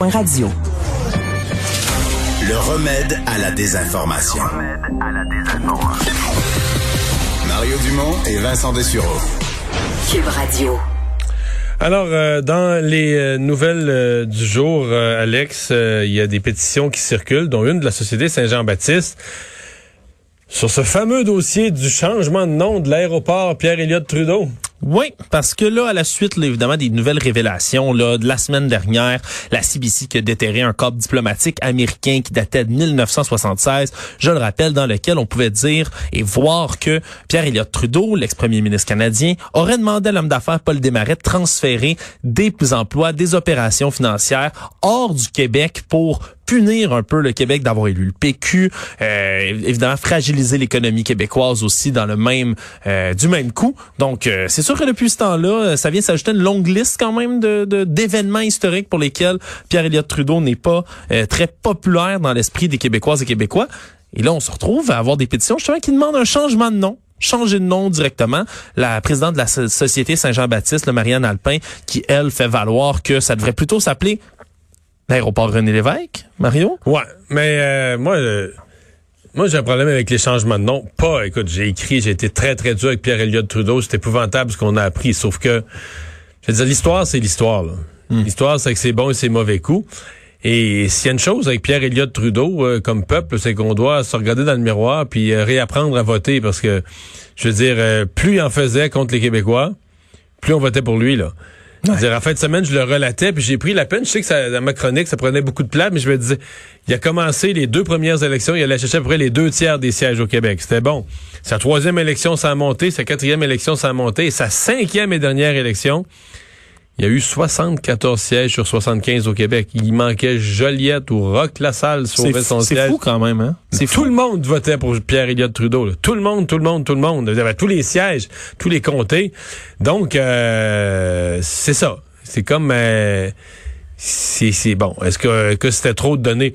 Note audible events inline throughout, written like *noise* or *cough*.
Radio. Le remède à la désinformation. Mario Dumont et Vincent Dessureau. Cube Radio. Alors, euh, dans les euh, nouvelles euh, du jour, euh, Alex, euh, il y a des pétitions qui circulent, dont une de la Société Saint-Jean-Baptiste, sur ce fameux dossier du changement de nom de l'aéroport Pierre-Éliott Trudeau. Oui, parce que là, à la suite, là, évidemment, des nouvelles révélations là, de la semaine dernière, la CBC qui a déterré un corps diplomatique américain qui datait de 1976, je le rappelle, dans lequel on pouvait dire et voir que Pierre Elliott Trudeau, l'ex-premier ministre canadien, aurait demandé à l'homme d'affaires Paul Desmarais de transférer des emplois, des opérations financières hors du Québec pour punir un peu le Québec d'avoir élu le PQ, euh, évidemment fragiliser l'économie québécoise aussi dans le même euh, du même coup. Donc euh, c'est sûr que depuis ce temps-là, ça vient s'ajouter une longue liste quand même de d'événements historiques pour lesquels Pierre Elliott Trudeau n'est pas très populaire dans l'esprit des Québécoises et Québécois. Et là, on se retrouve à avoir des pétitions justement qui demandent un changement de nom changer de nom directement. La présidente de la Société Saint-Jean-Baptiste, Marianne Alpin, qui, elle, fait valoir que ça devrait plutôt s'appeler L'aéroport René Lévesque, Mario? Ouais, mais euh, moi, euh, moi j'ai un problème avec les changements de nom. Pas, écoute, j'ai écrit, j'ai été très très dur avec Pierre Elliott Trudeau. C'est épouvantable ce qu'on a appris. Sauf que, je veux dire, l'histoire c'est l'histoire. Hmm. L'histoire c'est que c'est bon et c'est mauvais coups. Et s'il y a une chose avec Pierre Elliott Trudeau euh, comme peuple, c'est qu'on doit se regarder dans le miroir puis réapprendre à voter parce que, je veux dire, plus il en faisait contre les Québécois, plus on votait pour lui là. Dire, en fin de semaine, je le relatais, puis j'ai pris la peine. Je sais que ça, dans ma chronique, ça prenait beaucoup de place, mais je me disais, il a commencé les deux premières élections, il allait chercher à peu près les deux tiers des sièges au Québec. C'était bon. Sa troisième élection, ça a monté. Sa quatrième élection, ça a monté. Et sa cinquième et dernière élection, il y a eu 74 sièges sur 75 au Québec. Il manquait Joliette ou Rock Lassalle sauvait son siège. C'est fou quand même, hein? C'est Tout le monde votait pour Pierre Elliott Trudeau. Tout le monde, tout le monde, tout le monde. Il y avait tous les sièges, tous les comtés. Donc, euh, c'est ça. C'est comme... Euh, c'est bon. Est-ce que, que c'était trop de donner?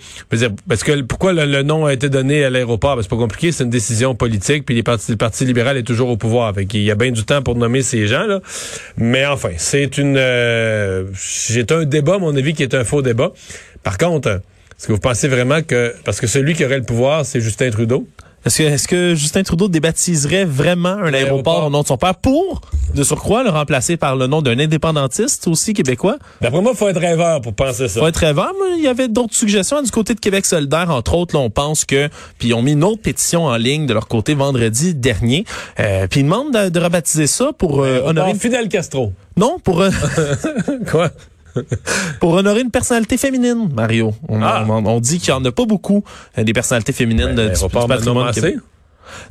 Parce que pourquoi le, nom a été donné à l'aéroport? C'est pas compliqué, c'est une décision politique, puis les partis, le Parti libéral est toujours au pouvoir. Fait il y a bien du temps pour nommer ces gens, là. Mais enfin, c'est une euh, j'ai un débat, à mon avis, qui est un faux débat. Par contre, est-ce que vous pensez vraiment que parce que celui qui aurait le pouvoir, c'est Justin Trudeau? Est-ce que, est-ce que Justin Trudeau débaptiserait vraiment un aéroport au nom de son père pour, de surcroît, le remplacer par le nom d'un indépendantiste aussi québécois? D'après moi, il faut être rêveur pour penser ça. faut être rêveur, mais il y avait d'autres suggestions. Du côté de Québec solidaire, entre autres, là, on pense que... Puis ils ont mis une autre pétition en ligne de leur côté vendredi dernier. Euh, puis ils demandent de, de rebaptiser ça pour euh, honorer... Fidel Castro. Non, pour... Euh, *laughs* Quoi? *laughs* pour honorer une personnalité féminine, Mario. On, Ah. on- on dit qu'il n'y en a pas beaucoup euh, des personnalités féminines de, du, L'aéroport du patrimoine.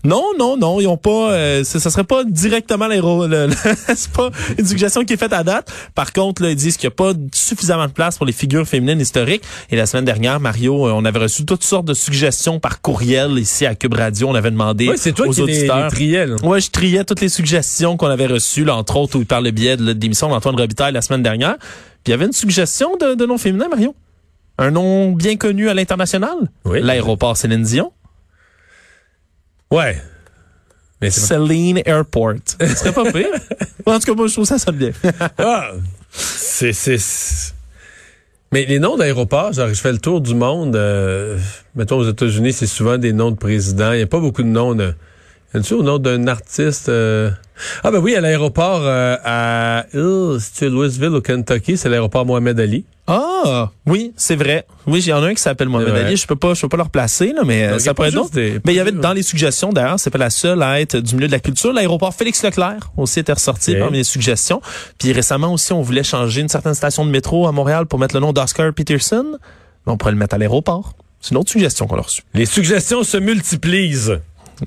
Non, non, non, ils ont pas. Euh, ce ça serait pas directement l'aéro. le- le- *laughs* C'est pas une suggestion qui est faite à date. Par contre, là, ils disent qu'il n'y a pas suffisamment de place pour les figures féminines historiques. Et la semaine dernière, Mario, euh, on avait reçu toutes sortes de suggestions par courriel ici à Cube Radio. On avait demandé Oui, c'est toi aux qui les, auditeurs. les triais, là. Ouais, je triais toutes les suggestions qu'on avait reçues, là, entre autres, par le biais de, de l'émission d'Antoine Robitaille la semaine dernière. Puis il y avait une suggestion de, de nom féminin, Mario. Un nom bien connu à l'international? Oui. L'aéroport Céline Dion. Ouais. Mais Celine Airport. *laughs* Ce serait pas pire. en tout cas, moi, je trouve ça sonne bien. *laughs* Ah, c'est, Mais les noms d'aéroports, genre, je fais le tour du monde. euh, mettons, aux États-Unis, c'est souvent des noms de présidents. Il n'y a pas beaucoup de noms de. Y a-tu au nom d'un artiste? euh? Ah, ben oui, à l'aéroport euh, à. Euh, c'est Louisville, au Kentucky, c'est l'aéroport Mohamed Ali. Ah, oui, c'est vrai. Oui, il y en a un qui s'appelle Mohamed. Ali. Je peux pas, je peux pas le replacer, là, mais euh, Donc, ça pourrait être juste d'autres. des- Mais il y avait dans les suggestions, d'ailleurs, c'est pas la seule à être du milieu de la culture. L'aéroport Félix Leclerc aussi était ressorti parmi les suggestions. Puis récemment aussi, on voulait changer une certaine station de métro à Montréal pour mettre le nom d'Oscar Peterson. Mais on pourrait le mettre à l'aéroport. C'est une autre suggestion qu'on a reçue. Les suggestions se multiplient.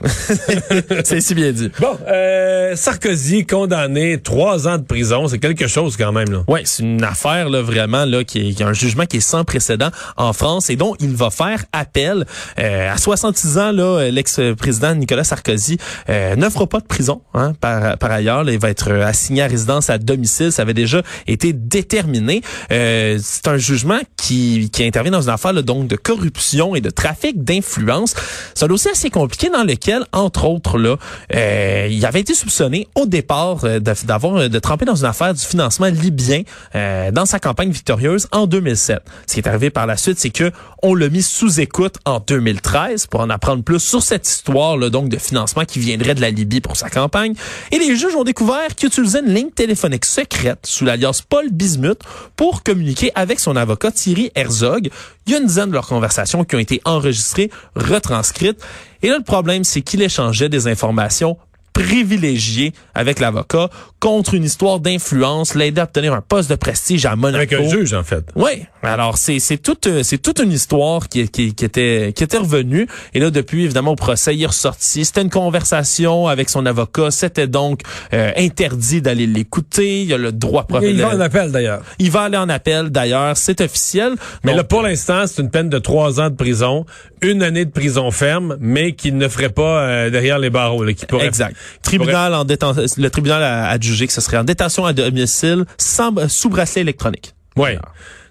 *laughs* c'est si bien dit. Bon, euh, Sarkozy condamné trois ans de prison, c'est quelque chose quand même là. Ouais, c'est une affaire là vraiment là qui est, qui a un jugement qui est sans précédent en France et dont il va faire appel. Euh, à 66 ans là, l'ex-président Nicolas Sarkozy euh, n'offre pas de prison. Hein, par, par ailleurs, là, il va être assigné à résidence à domicile. Ça avait déjà été déterminé. Euh, c'est un jugement qui, qui intervient dans une affaire là, donc de corruption et de trafic d'influence. C'est un dossier assez compliqué dans lequel entre autres, euh, il avait été soupçonné au départ euh, d'avoir de tremper dans une affaire du financement libyen euh, dans sa campagne victorieuse en 2007. Ce qui est arrivé par la suite, c'est que on l'a mis sous écoute en 2013 pour en apprendre plus sur cette histoire là, donc de financement qui viendrait de la Libye pour sa campagne. Et les juges ont découvert qu'il utilisait une ligne téléphonique secrète sous l'alliance Paul Bismuth pour communiquer avec son avocat Thierry Herzog. Il y a une dizaine de leurs conversations qui ont été enregistrées, retranscrites. Et là, le problème, c'est qu'il échangeait des informations privilégiées avec l'avocat contre une histoire d'influence, l'aider à obtenir un poste de prestige à Monaco. Avec un juge, en fait. Oui, alors c'est c'est toute euh, c'est toute une histoire qui, qui, qui était qui était revenue et là depuis évidemment au procès il est ressorti. C'était une conversation avec son avocat, c'était donc euh, interdit d'aller l'écouter. Il a le droit Il va en appel, d'ailleurs. Il va aller en appel d'ailleurs, c'est officiel. Mais Donc, là, pour l'instant, c'est une peine de trois ans de prison, une année de prison ferme, mais qui ne ferait pas euh, derrière les barreaux. Là, qui pourrait, Exact. Tribunal en détention, le tribunal a adjugé que ce serait en détention à domicile sans sous bracelet électronique. Oui.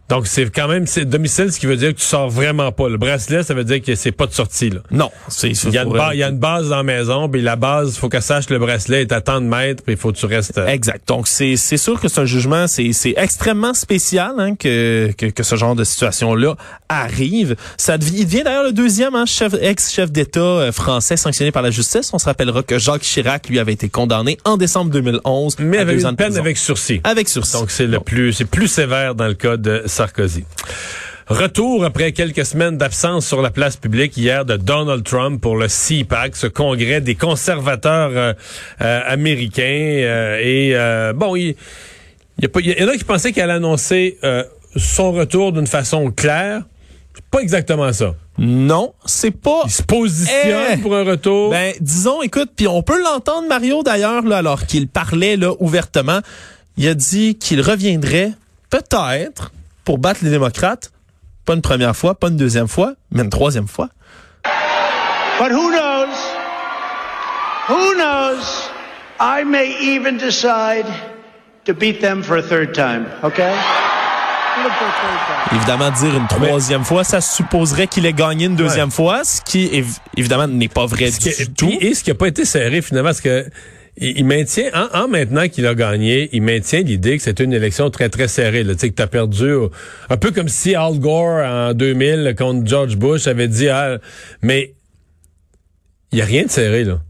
Donc, c'est quand même c'est domicile, ce qui veut dire que tu sors vraiment pas. Le bracelet, ça veut dire que c'est pas de sortie. Là. Non, c'est Il y, a une ba- il y a une base dans la maison, puis la base, faut qu'elle sache le bracelet est à tant de mètres, puis il faut que tu restes... euh, Exact. Donc c'est c'est sûr que c'est un jugement, c'est c'est extrêmement spécial hein, que, que que ce genre de situation là arrive. Ça devient, il devient d'ailleurs le deuxième hein, chef ex-chef d'État euh, français sanctionné par la justice. On se rappellera que Jacques Chirac lui avait été condamné en décembre 2011 mais à avec deux ans une de peine prison. avec sursis. avec sursis. Donc, c'est le plus, c'est plus sévère dans le cas de Sarkozy. Retour après quelques semaines d'absence sur la place publique hier de Donald Trump pour le CPAC, ce congrès des conservateurs euh, euh, américains. euh, et bon, il, y, a pas- il y en a qui pensaient qu'elle annonçait euh, son retour d'une façon claire. C'est pas exactement ça. non, c'est pas Il se positionne Eh! pour un retour. Ben, disons, écoute, puis on peut l'entendre, Mario, d'ailleurs, là, alors qu'il parlait là ouvertement. Il a dit qu'il reviendrait peut-être pour battre les démocrates. Pas une première fois, pas une deuxième fois, mais une troisième fois. But who knows? Who knows? I may even decide to beat them for a third time, okay? For a third time. Évidemment, dire une troisième fois, ça supposerait qu'il ait gagné une deuxième fois, ce qui, év- évidemment, n'est pas vrai Ce du tout. et ce qui n'a pas été serré finalement, parce que il, maintient, en, en maintenant qu'il a gagné, il maintient l'idée que c'était une élection très, très serrée. Là, tu sais, que tu as perdu, un peu comme si Al Gore, en 2000, contre George Bush, avait dit, ah, mais il n'y a rien de serré, là.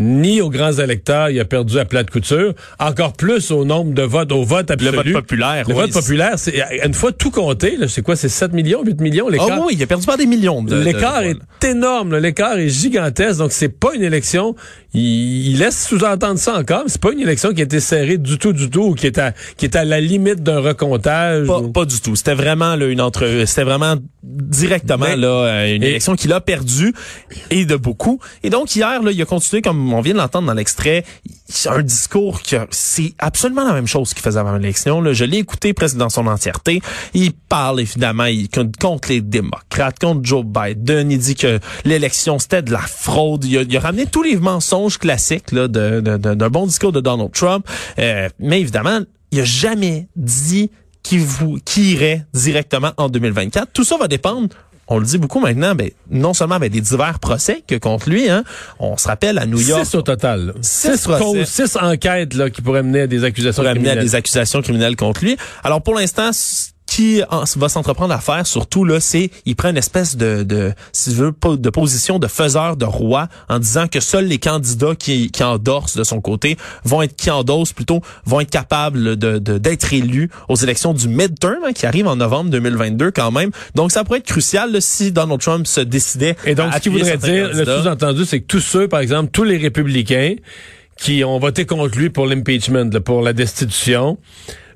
Ni aux grands électeurs, il a perdu à plat de couture. Encore plus au nombre de votes, au vote Le absolu. vote populaire. Le oui. vote populaire, c'est une fois tout compté, là, c'est quoi, c'est 7 millions, 8 millions, Ah l'écart? oui, il a perdu par des millions. de- L'écart de- est énorme, là. l'écart est gigantesque, donc c'est pas une élection. Il, il laisse sous-entendre ça encore, mais c'est pas une élection qui a été serrée du tout, du tout, ou qui est à, qui est à la limite d'un recomptage. Pas, ou- pas du tout. C'était vraiment là, une entre, c'était vraiment directement Mais- là une et- élection qu'il a perdue et de beaucoup. Et donc hier là, il a continué comme on vient de l'entendre dans l'extrait, un discours que c'est absolument la même chose qu'il faisait avant l'élection. Je l'ai écouté presque dans son entièreté. Il parle évidemment il, contre les démocrates, contre Joe Biden. Il dit que l'élection c'était de la fraude. Il a, ramené tous les mensonges classiques d'un bon discours de Donald Trump. Euh, mais évidemment, il a jamais dit qui vous qui irait directement en 2024. Tout ça va dépendre. On le dit beaucoup maintenant, ben, non seulement avec des divers procès que contre lui, hein, on se rappelle à New York, Six au total. là. Six Six, procès. causes, six enquêtes là, qui pourraient mener à des accusations amener à criminelles. des accusations criminelles contre lui. Alors pour l'instant, qui en- va s'entreprendre à faire, surtout là, c'est il prend une espèce de, de si tu veux, de position de faiseur de roi en disant que seuls les candidats qui, qui endorsent de son côté vont être qui endossent plutôt vont être capables de d'être élus aux élections du midterm hein, qui arrive en novembre 2022 quand même. Donc ça pourrait être crucial là, si Donald Trump se décidait. Et donc, à ce qui voudrait dire, le sous-entendu, c'est que tous ceux, par exemple, tous les républicains qui ont voté contre lui pour l'impeachment, pour la destitution,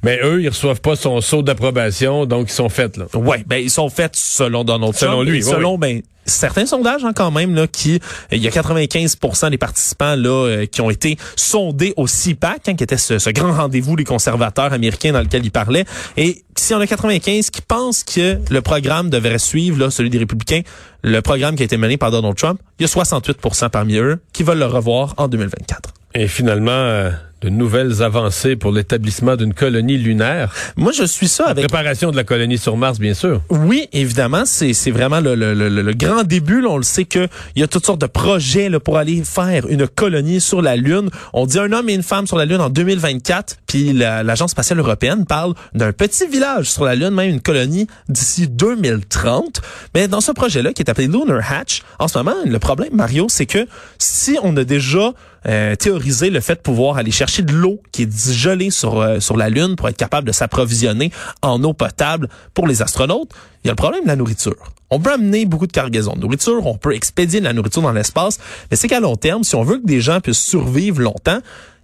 mais eux, ils reçoivent pas son saut d'approbation, donc ils sont faits, là. Ouais, ben ils sont faits selon Donald Selon Trump, lui, selon ben certains sondages hein, quand même là qui il y a 95% des participants là euh, qui ont été sondés au CPAC hein, qui était ce, ce grand rendez-vous des conservateurs américains dans lequel il parlait et si on a 95 qui pensent que le programme devrait suivre là celui des républicains le programme qui a été mené par Donald Trump il y a 68% parmi eux qui veulent le revoir en 2024. Et finalement, euh, de nouvelles avancées pour l'établissement d'une colonie lunaire. Moi, je suis ça La avec préparation de la colonie sur Mars, bien sûr. Oui, évidemment, c'est c'est vraiment le, le, le, le grand début. là. on le sait que il y a toutes sortes de projets là, pour aller faire une colonie sur la Lune. On dit un homme et une femme sur la Lune en 2024, puis la- l'agence spatiale européenne parle d'un petit village sur la Lune, même une colonie d'ici 2030. Mais dans ce projet-là, qui est appelé Lunar Hatch, en ce moment, le problème, Mario, c'est que si on a déjà euh, théorisé le fait de pouvoir aller chercher de l'eau qui est gelée sur euh, sur la Lune pour être capable de s'approvisionner en eau potable pour les astronautes, il y a le problème de la nourriture. On peut amener beaucoup de cargaisons de nourriture, on peut expédier de la nourriture dans l'espace, mais c'est qu'à long terme, si on veut que des gens puissent survivre longtemps,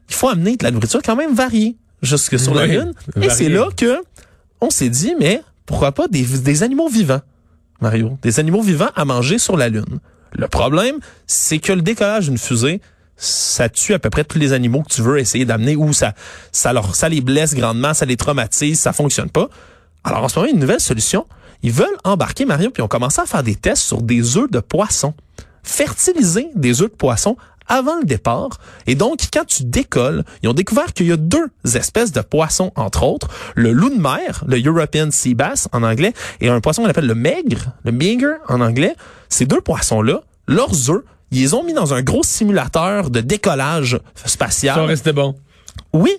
il faut amener de la nourriture quand même variée jusque sur la Lune. Et c'est là que on s'est dit, mais pourquoi pas des, des animaux vivants, Mario, des animaux vivants à manger sur la Lune. Le problème, c'est que le décollage d'une fusée, ça tue à peu près tous les animaux que tu veux essayer d'amener ou ça, ça leur, les blesse grandement, ça les traumatise, ça fonctionne pas. Alors en ce moment, une nouvelle solution. Ils veulent embarquer Mario puis ont commencé à faire des tests sur des œufs de poisson. Fertiliser des œufs de poisson avant le départ. Et donc, quand tu décolles, ils ont découvert qu'il y a deux espèces de poissons, entre autres. Le loup de mer, le European Sea Bass en anglais, et un poisson qu'on appelle le maigre, le meager en anglais. Ces deux poissons-là, leurs œufs, ils les ont mis dans un gros simulateur de décollage spatial. Ça restait bon. Oui,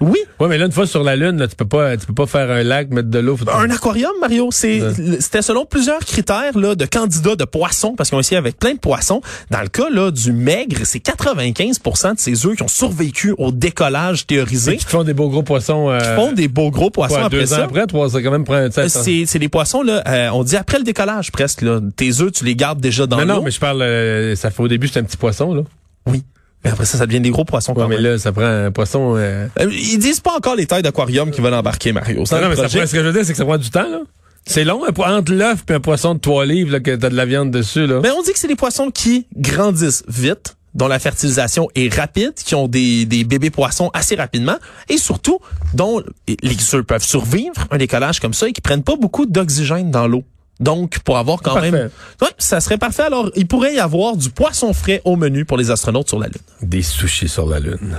oui. Ouais, mais là, une fois sur la Lune, là, tu peux pas, tu peux pas faire un lac, mettre de l'eau. Un aquarium, Mario, c'est c'était selon plusieurs critères là de candidats de poissons parce qu'on essayé avec plein de poissons. Dans le cas là du maigre, c'est 95% de ces œufs qui ont survécu au décollage théorisé, Qui te font des beaux gros poissons. Euh, font des beaux gros poissons quoi, après deux ans ça. après, trois, ça quand même prend un temps. Euh, C'est c'est des poissons là, euh, on dit après le décollage presque là. Tes œufs, tu les gardes déjà dans Non, l'eau. non, mais je parle, euh, ça fait au début, c'est un petit poisson, là. Oui. Mais après ça, ça devient des gros poissons Ouais, quand mais même. là, ça prend un poisson. euh, Euh, ils disent pas encore les tailles d'aquarium qui veulent embarquer Mario. Non, non, mais ça prend, ce que je veux dire, c'est que ça prend du temps, là. C'est long, entre l'œuf et un poisson de 3 livres, là, que t'as de la viande dessus, là. Mais on dit que c'est des poissons qui grandissent vite, dont la fertilisation est rapide, qui ont des, des bébés poissons assez rapidement, et surtout, dont les œufs peuvent survivre un décollage comme ça et qui prennent pas beaucoup d'oxygène dans l'eau. Donc, pour avoir quand Parfait. même... Ouais, ça serait parfait. Alors, il pourrait y avoir du poisson frais au menu pour les astronautes sur la Lune. Des sushis sur la Lune.